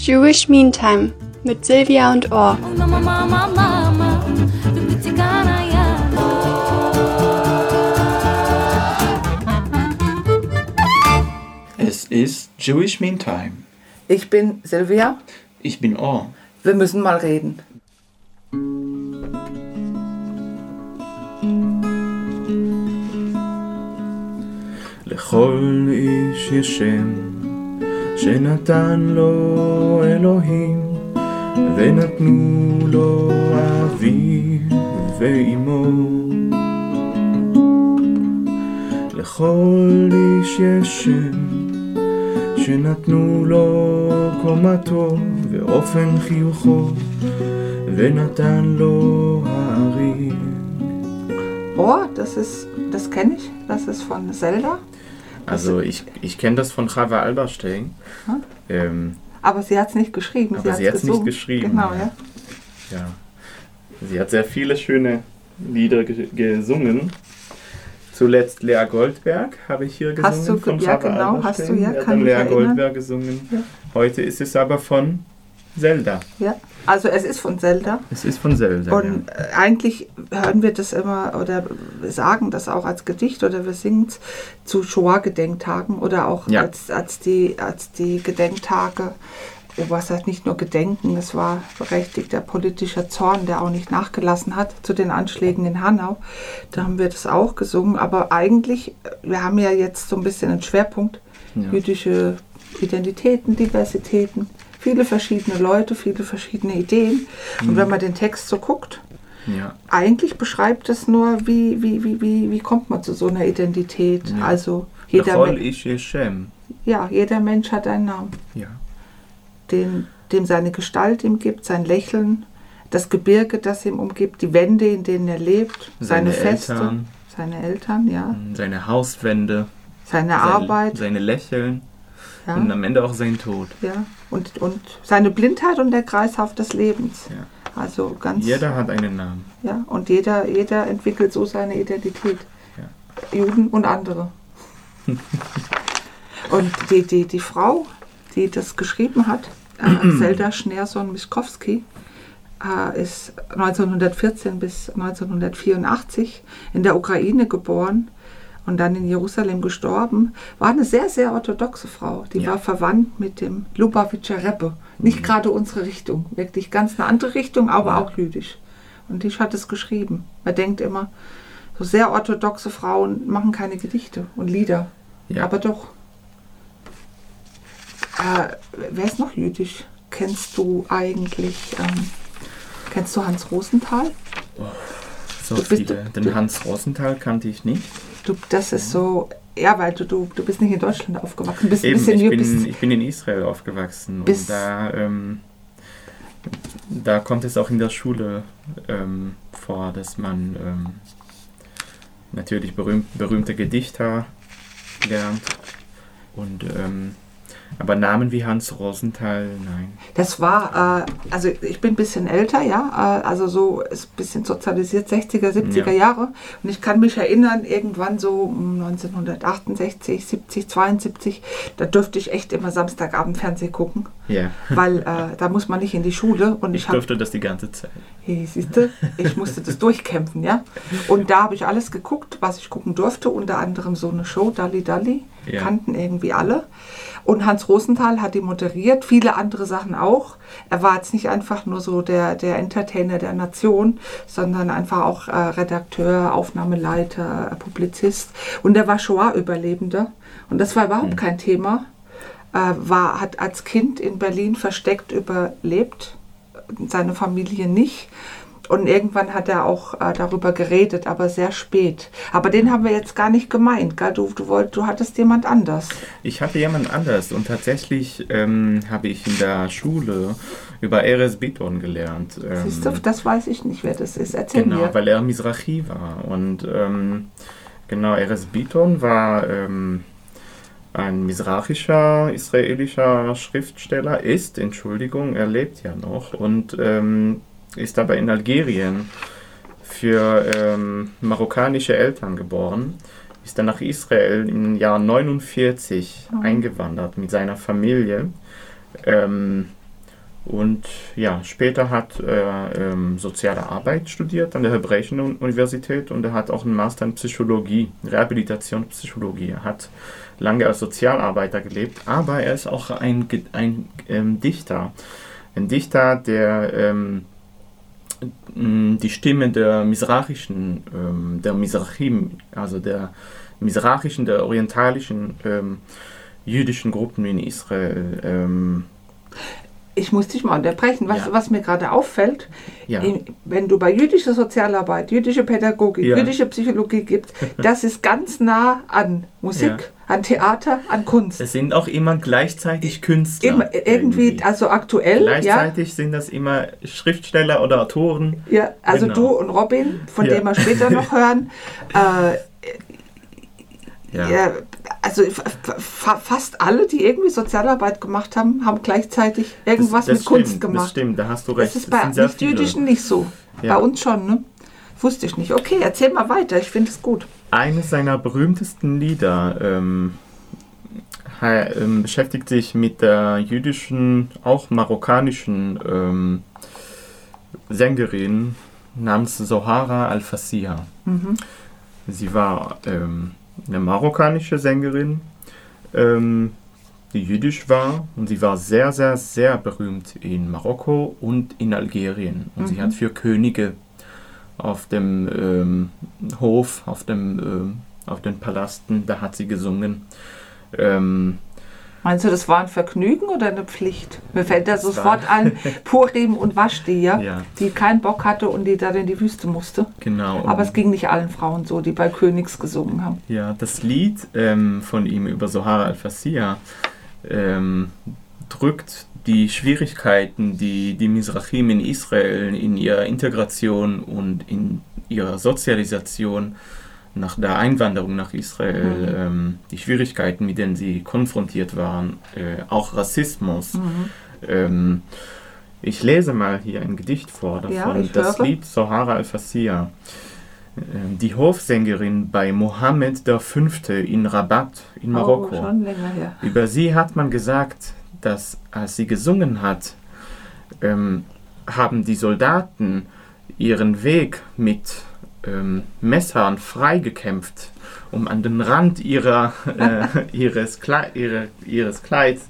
Jewish Meantime mit Silvia und Or. Es ist Jewish Meantime. Ich bin Silvia. Ich bin Or. Wir müssen mal reden. לכל איש יש שם שנתן לו אלוהים ונתנו לו אביו ואמו לכל איש יש שם שנתנו לו קומתו ואופן חיוכו ונתן לו הארי Oh, das ist, das kenne ich. Das ist von Zelda. Also ich, ich kenne das von Chava Alberstein. Hm? Ähm, Aber sie hat es nicht geschrieben. Aber sie hat's hat's nicht geschrieben, Genau, ja. ja. ja. Sie hat sehr viele schöne Lieder ge gesungen. Zuletzt Lea Goldberg habe ich hier gesungen Hast du von ja, Chava genau, hast du, ja, hat kann Lea erinnern. Goldberg gesungen. Ja. Heute ist es aber von Zelda. ja. Also es ist von Zelda. Es ist von Zelda. Und äh, eigentlich hören wir das immer oder sagen das auch als Gedicht oder wir singen es zu Shoah-Gedenktagen oder auch Ja. als, als, die, als die Gedenktage, oh, was heißt nicht nur Gedenken, es war berechtigter politischer Zorn, der auch nicht nachgelassen hat zu den Anschlägen in Hanau. Da haben wir das auch gesungen, aber eigentlich, wir haben ja jetzt so ein bisschen einen Schwerpunkt, Ja. jüdische Identitäten, Diversitäten, viele verschiedene Leute, viele verschiedene Ideen. Mhm. Und wenn man den Text so guckt, ja. eigentlich beschreibt es nur, wie, wie, wie, wie, wie kommt man zu so einer Identität. Ja. Also jeder, Men- ja, jeder Mensch hat einen Namen, Ja. den, dem seine Gestalt ihm gibt, sein Lächeln, das Gebirge, das ihm umgibt, die Wände, in denen er lebt, seine, Seine Feste, Eltern. seine Eltern, ja, Seine Hauswände. seine sein- Arbeit, Seine Lächeln. ja, Und am Ende auch sein Tod. ja, und, und seine Blindheit und der Kreislauf des Lebens. Ja. Also ganz Jeder hat einen Namen. Ja, und jeder, jeder entwickelt so seine Identität. Juden und andere. und die, die, die Frau, die das geschrieben hat, äh, Zelda Schneerson-Miskowski, äh, ist 1914 bis 1984 in der Ukraine geboren und dann in Jerusalem gestorben, war eine sehr, sehr orthodoxe Frau. Die Ja. war verwandt mit dem Lubavitcher Rebbe. Nicht gerade unsere Richtung, wirklich ganz eine andere Richtung, aber Ja. auch jüdisch. Und die hat es geschrieben. Man denkt immer, so sehr orthodoxe Frauen machen keine Gedichte und Lieder. Ja. Aber doch. Äh, wer ist noch jüdisch? Kennst du eigentlich, ähm, kennst du Hans Rosenthal? So Du viele. du- Den Hans Rosenthal kannte ich nicht. Du, das ist so, ja, weil du, du, du bist nicht in Deutschland aufgewachsen, bist ein Eben, bisschen ich bin, bist, ich bin in Israel aufgewachsen und da, ähm, da kommt es auch in der Schule ähm, vor, dass man ähm, natürlich berühmt, berühmte Gedichter lernt und ähm, aber Namen wie Hans Rosenthal, nein. Das war, äh, also ich bin ein bisschen älter, ja, äh, also so ist ein bisschen sozialisiert, 60er, 70er Ja. Jahre. Und ich kann mich erinnern, irgendwann so um 1968, 70, 72, da durfte ich echt immer Samstagabend Fernsehen gucken, Ja, weil äh, da muss man nicht in die Schule. Und ich, ich durfte das die ganze Zeit. Hey, siehste, ich musste das durchkämpfen, ja. Und da habe ich alles geguckt, was ich gucken durfte, unter anderem so eine Show, Dalli Dalli, Ja. kannten irgendwie alle. Und Hans Rosenthal hat die moderiert, viele andere Sachen auch. Er war jetzt nicht einfach nur so der, der Entertainer der Nation, sondern einfach auch äh, Redakteur, Aufnahmeleiter, äh, Publizist. Und er war Shoah-Überlebender. Und das war überhaupt kein Thema. Äh, war, hat als Kind in Berlin versteckt überlebt, seine Familie nicht. Und irgendwann hat er auch äh, darüber geredet, aber sehr spät. Aber den haben wir jetzt gar nicht gemeint. Gell? Du, du, wollt, du hattest jemand anders. Ich hatte jemand anders und tatsächlich ähm, habe ich in der Schule über Erez Biton gelernt. Ähm, Siehst du, das weiß ich nicht, wer das ist. Erzähl Genau, mir. weil er Mizrachi war. Und ähm, genau, Erez Biton war ähm, ein mizrachischer israelischer Schriftsteller, ist, Entschuldigung, er lebt ja noch und ähm, ist aber in Algerien für ähm, marokkanische Eltern geboren, ist dann nach Israel im Jahr 49 Oh. eingewandert mit seiner Familie. Ähm, Und ja, später hat er ähm, soziale Arbeit studiert an der Hebräischen Universität und er hat auch einen Master in Psychologie, Rehabilitationspsychologie. Er hat lange als Sozialarbeiter gelebt, aber er ist auch ein, ein ähm, Dichter. Ein Dichter, der ähm, die Stimme der Misrachischen, ähm, der Misrachim, also der Misrachischen, der orientalischen ähm, jüdischen Gruppen in Israel ähm, ich muss dich mal unterbrechen. Was, ja. was mir gerade auffällt, ja. wenn du bei jüdischer Sozialarbeit, jüdischer Pädagogik, ja. jüdischer Psychologie gibst, das ist ganz nah an Musik, an Theater, an Kunst. Es sind auch immer gleichzeitig Künstler. Immer, irgendwie, irgendwie, also aktuell. Gleichzeitig sind das immer Schriftsteller oder Autoren. Ja, also genau. du und Robin, von dem wir später noch hören. Äh, ja. Also fast alle, die irgendwie Sozialarbeit gemacht haben, haben gleichzeitig irgendwas das, das mit stimmt, Kunst gemacht. Das stimmt, da hast du recht. Das ist bei Nicht-Jüdischen nicht so. Ja. Bei uns schon, ne? Wusste ich nicht. Okay, erzähl mal weiter, ich finde es gut. Eines seiner berühmtesten Lieder ähm, ähm, beschäftigt sich mit der jüdischen, auch marokkanischen ähm, Sängerin namens Sohara Al-Fassia. Mhm. Sie war ähm, eine marokkanische Sängerin, ähm, die jüdisch war und sie war sehr, sehr, sehr berühmt in Marokko und in Algerien. Und mhm. sie hat für Könige auf dem ähm, Hof, auf, dem, äh, auf den Palasten, da hat sie gesungen. Ähm, Meinst du, das war ein Vergnügen oder eine Pflicht? Mir fällt da sofort ein, Purim und Vashti, ja? ja? die keinen Bock hatte und die da in die Wüste musste. Genau. Aber es ging nicht allen Frauen so, die bei Königs gesungen haben. Ja, das Lied ähm, von ihm über Sohara al-Fassia ähm, drückt die Schwierigkeiten, die die Mizrachim in Israel in ihrer Integration und in ihrer Sozialisation nach der Einwanderung nach Israel, mhm. ähm, die Schwierigkeiten, mit denen sie konfrontiert waren, äh, auch Rassismus. Mhm. Ähm, ich lese mal hier ein Gedicht vor davon, ja, das höre. Lied Sohara al-Fassia. Äh, die Hofsängerin bei Mohammed V. in Rabat in oh, Marokko. Oh, schon länger her. Über sie hat man gesagt, dass als sie gesungen hat, ähm, haben die Soldaten ihren Weg mit ähm, Messern freigekämpft, um an den Rand ihrer, äh, ihres, Kle ihre, ihres Kleids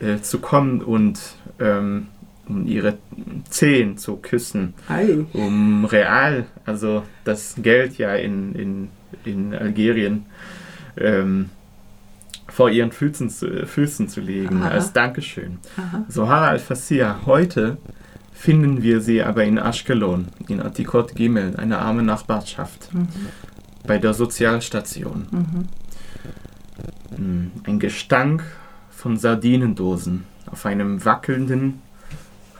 äh, zu kommen und ähm, um ihre Zehen zu küssen, Ei. um real, also das Geld ja in, in, in Algerien, ähm, vor ihren Füßen zu, Füßen zu legen, Aha. als Dankeschön. Aha. Sohara al-Fasir heute finden wir sie aber in Ashkelon, in Atikot Gimel, eine arme Nachbarschaft, mhm. bei der Sozialstation. Mhm. Hm, ein Gestank von Sardinendosen auf einem wackelnden,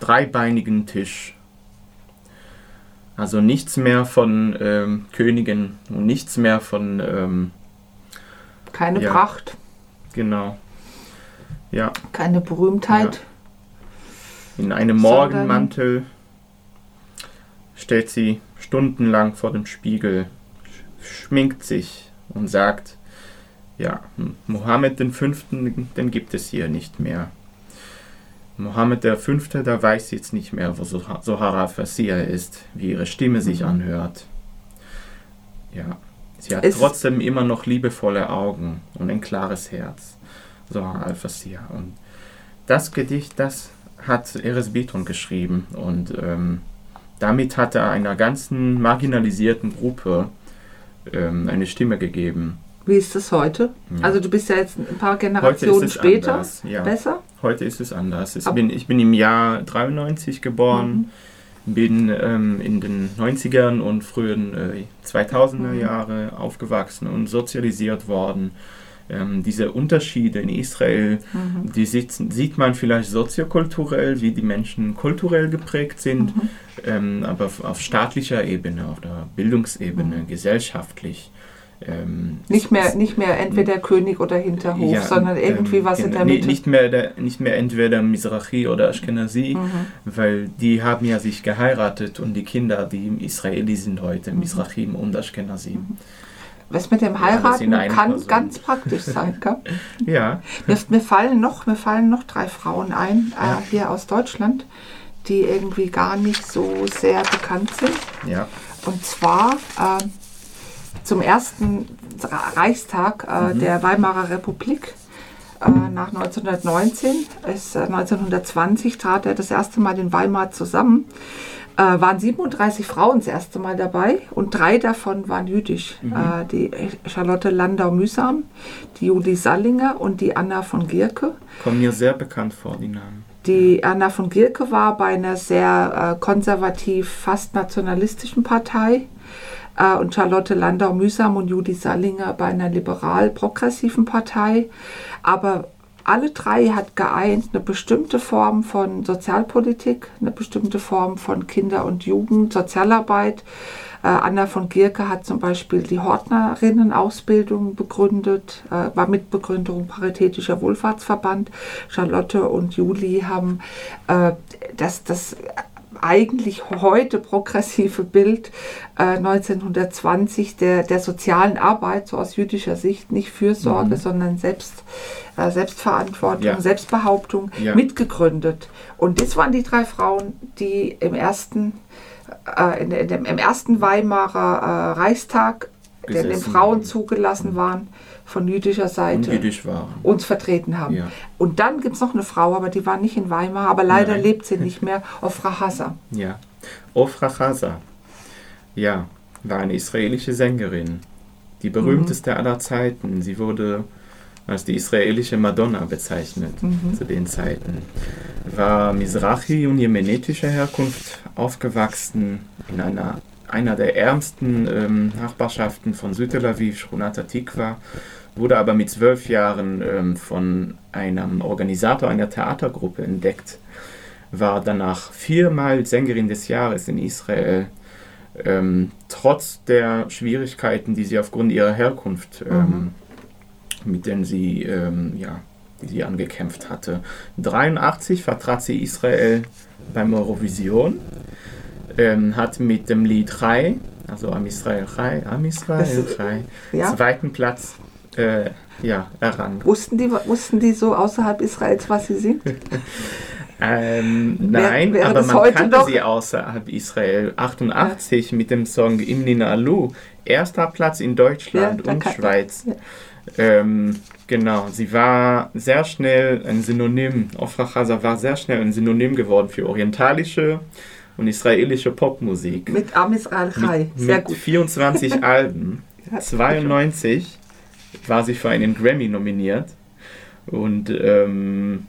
dreibeinigen Tisch. Also nichts mehr von ähm, Königen und nichts mehr von... Ähm, Keine ja, Pracht. Genau. Ja. Keine Berühmtheit. Ja. In einem Morgenmantel stellt sie stundenlang vor dem Spiegel, schminkt sich und sagt, ja, Mohammed V., den gibt es hier nicht mehr. Mohammed V., da weiß sie jetzt nicht mehr, wo Sohara Fassia ist, wie ihre Stimme sich mhm. anhört. Ja, sie hat es trotzdem immer noch liebevolle Augen und ein klares Herz. Sohara al-Fassia. Und das Gedicht, das hat Eres Beton geschrieben und ähm, damit hat er einer ganzen marginalisierten Gruppe ähm, eine Stimme gegeben. Wie ist das heute? Ja. Also du bist ja jetzt ein paar Generationen später anders, ja. besser? Heute ist es anders. Ich bin, ich bin im Jahr 93 geboren, mhm. bin ähm, in den 90ern und frühen äh, 2000er mhm. Jahre aufgewachsen und sozialisiert worden ähm, diese Unterschiede in Israel, mhm. die sieht, sieht, man vielleicht soziokulturell, wie die Menschen kulturell geprägt sind, mhm. ähm, aber auf, auf, staatlicher Ebene, auf der Bildungsebene, mhm. gesellschaftlich. Ähm, nicht, mehr, nicht mehr entweder König oder Hinterhof, ja, sondern irgendwie was in der Mitte. Nicht mehr, der, nicht mehr entweder Mizrahi oder Ashkenazi, mhm. weil die haben ja sich geheiratet und die Kinder, die Israeli sind heute, mhm. Mizrahim und Ashkenazi. Mhm. Was mit dem Heiraten einer kann Person. ganz praktisch sein. Gell? Ja, Mir, mir, fallen noch, mir fallen noch drei Frauen ein, Ja. äh, hier aus Deutschland, die irgendwie gar nicht so sehr bekannt sind. ja. Und zwar äh, zum ersten Reichstag äh, der Weimarer Republik äh, nach 1919. Es, äh, 1920 trat er das erste Mal in Weimar zusammen. Äh, waren 37 Frauen das erste Mal dabei und drei davon waren jüdisch. Äh, die Charlotte Landau-Mühsam, die Julie Sallinger und die Anna von Gierke. Kommen mir sehr bekannt vor, die Namen. Die Anna von Gierke war bei einer sehr äh, konservativ, fast nationalistischen Partei äh, und Charlotte Landau-Mühsam und Judy Sallinger bei einer liberal-progressiven Partei. Aber alle drei hat geeint eine bestimmte Form von Sozialpolitik, eine bestimmte Form von Kinder- und Jugend, Sozialarbeit. Äh, Anna von Gierke hat zum Beispiel die Hortnerinnenausbildung begründet, äh, war Mitbegründerin Paritätischer Wohlfahrtsverband. Charlotte und Juli haben äh, das, das eigentlich heute progressive Bild äh, 1920 der, der sozialen Arbeit, so aus jüdischer Sicht, nicht Fürsorge, sondern Selbst, äh, Selbstverantwortung, Ja. Selbstbehauptung, Ja. mitgegründet. Und das waren die drei Frauen, die im ersten, äh, in, in dem, im ersten Weimarer äh, Reichstag, der den Frauen zugelassen waren, von jüdischer Seite jüdisch uns vertreten haben. Ja. Und dann gibt es noch eine Frau, aber die war nicht in Weimar, aber leider Nein. lebt sie nicht mehr, Ofra Hassa. Ja. Ofra Chaza. Ja, war eine israelische Sängerin. Die berühmteste aller Zeiten. Sie wurde als die israelische Madonna bezeichnet zu den Zeiten. War Mizrachi und jemenitischer Herkunft aufgewachsen in einer, einer der ärmsten ähm, Nachbarschaften von Südtel Aviv, Shkunat Tikva. Wurde aber mit zwölf Jahren ähm, von einem Organisator einer Theatergruppe entdeckt war danach viermal Sängerin des Jahres in Israel, ähm, trotz der Schwierigkeiten, die sie aufgrund ihrer Herkunft, ähm, mit denen sie, ähm, ja, die sie angekämpft hatte. 83 vertrat sie Israel beim Eurovision, ähm, hat mit dem Lied Chai, also Am Israel Chai, Am Israel Chai, ja? zweiten Platz äh, ja, errang. Wussten die, wussten die so außerhalb Israels, was sie sind? Ähm, Wär- nein, wäre aber man kannte noch- sie außerhalb Israel. 88 mit dem Song Imnina Alu. Erster Platz in Deutschland Ja, und Schweiz. ja. Ähm, genau, sie war sehr schnell ein Synonym, Ofra Chaza war sehr schnell ein Synonym geworden für orientalische und israelische Popmusik. Mit Am Israel Chai. Mit, Sehr mit gut. 24 Alben. Ja, 92 sie für einen Grammy nominiert. Und ähm,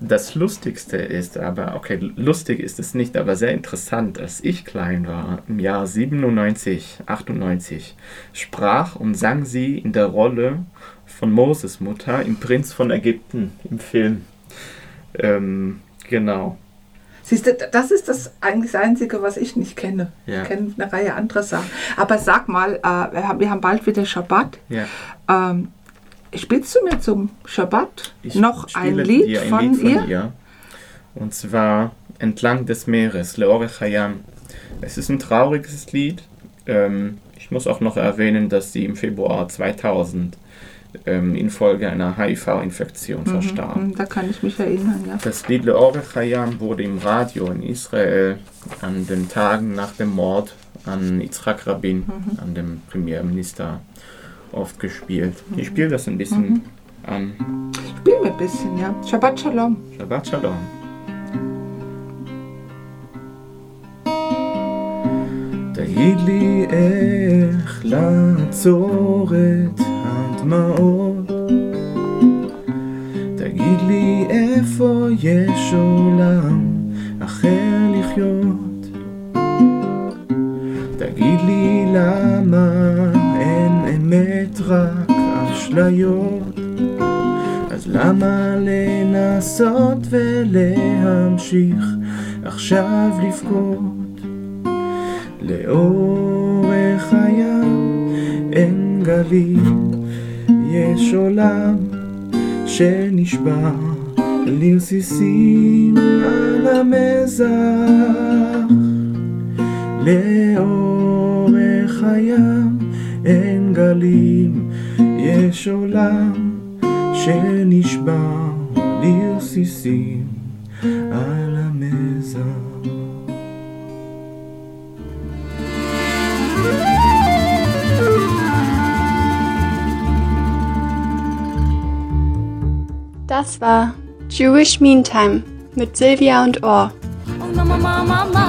das Lustigste ist aber, okay, lustig ist es nicht, aber sehr interessant, als ich klein war, im Jahr 97, 98, sprach und sang sie in der Rolle von Moses Mutter im Prinz von Ägypten im Film. Ähm, genau. Siehst du, das ist das eigentlich das Einzige, was ich nicht kenne. Ja. Ich kenne eine Reihe anderer Sachen. Aber sag mal, äh, wir, haben, bald wieder Schabbat. Ja. Ähm, spielst du mir zum Schabbat Ich noch ein Lied, dir ein von, Lied von ihr? ihr. Und zwar Entlang des Meeres, Leore Chayam. Es ist ein trauriges Lied. Ähm, ich muss auch noch erwähnen, dass sie im Februar 2000 ähm, infolge einer HIV-Infektion verstarb. Hm, Da kann ich mich erinnern, ja. Das Lied Leore Chayam wurde im Radio in Israel an den Tagen nach dem Mord an Yitzhak Rabin, Mhm. an dem Premierminister, oft gespielt. Ich spiele das ein bisschen an. Spiel mir ein bisschen, ja. Shabbat Shalom. Shabbat Shalom. תגיד לי איך לעצור את הדמעות תגיד לי איפה יש עולם אחר לחיות? תגיד לי למה אין אמת רק אשליות? אז למה לנסות ולהמשיך עכשיו לבכות? לאורך הים אין גלים יש עולם שנשבר לרסיסים על המזח לאורך הים אין גלים, יש עולם שנשבע לרסיסים על המזח. Das war Jewish Meantime mit Silvia und Ohr. Oh mama mama mama,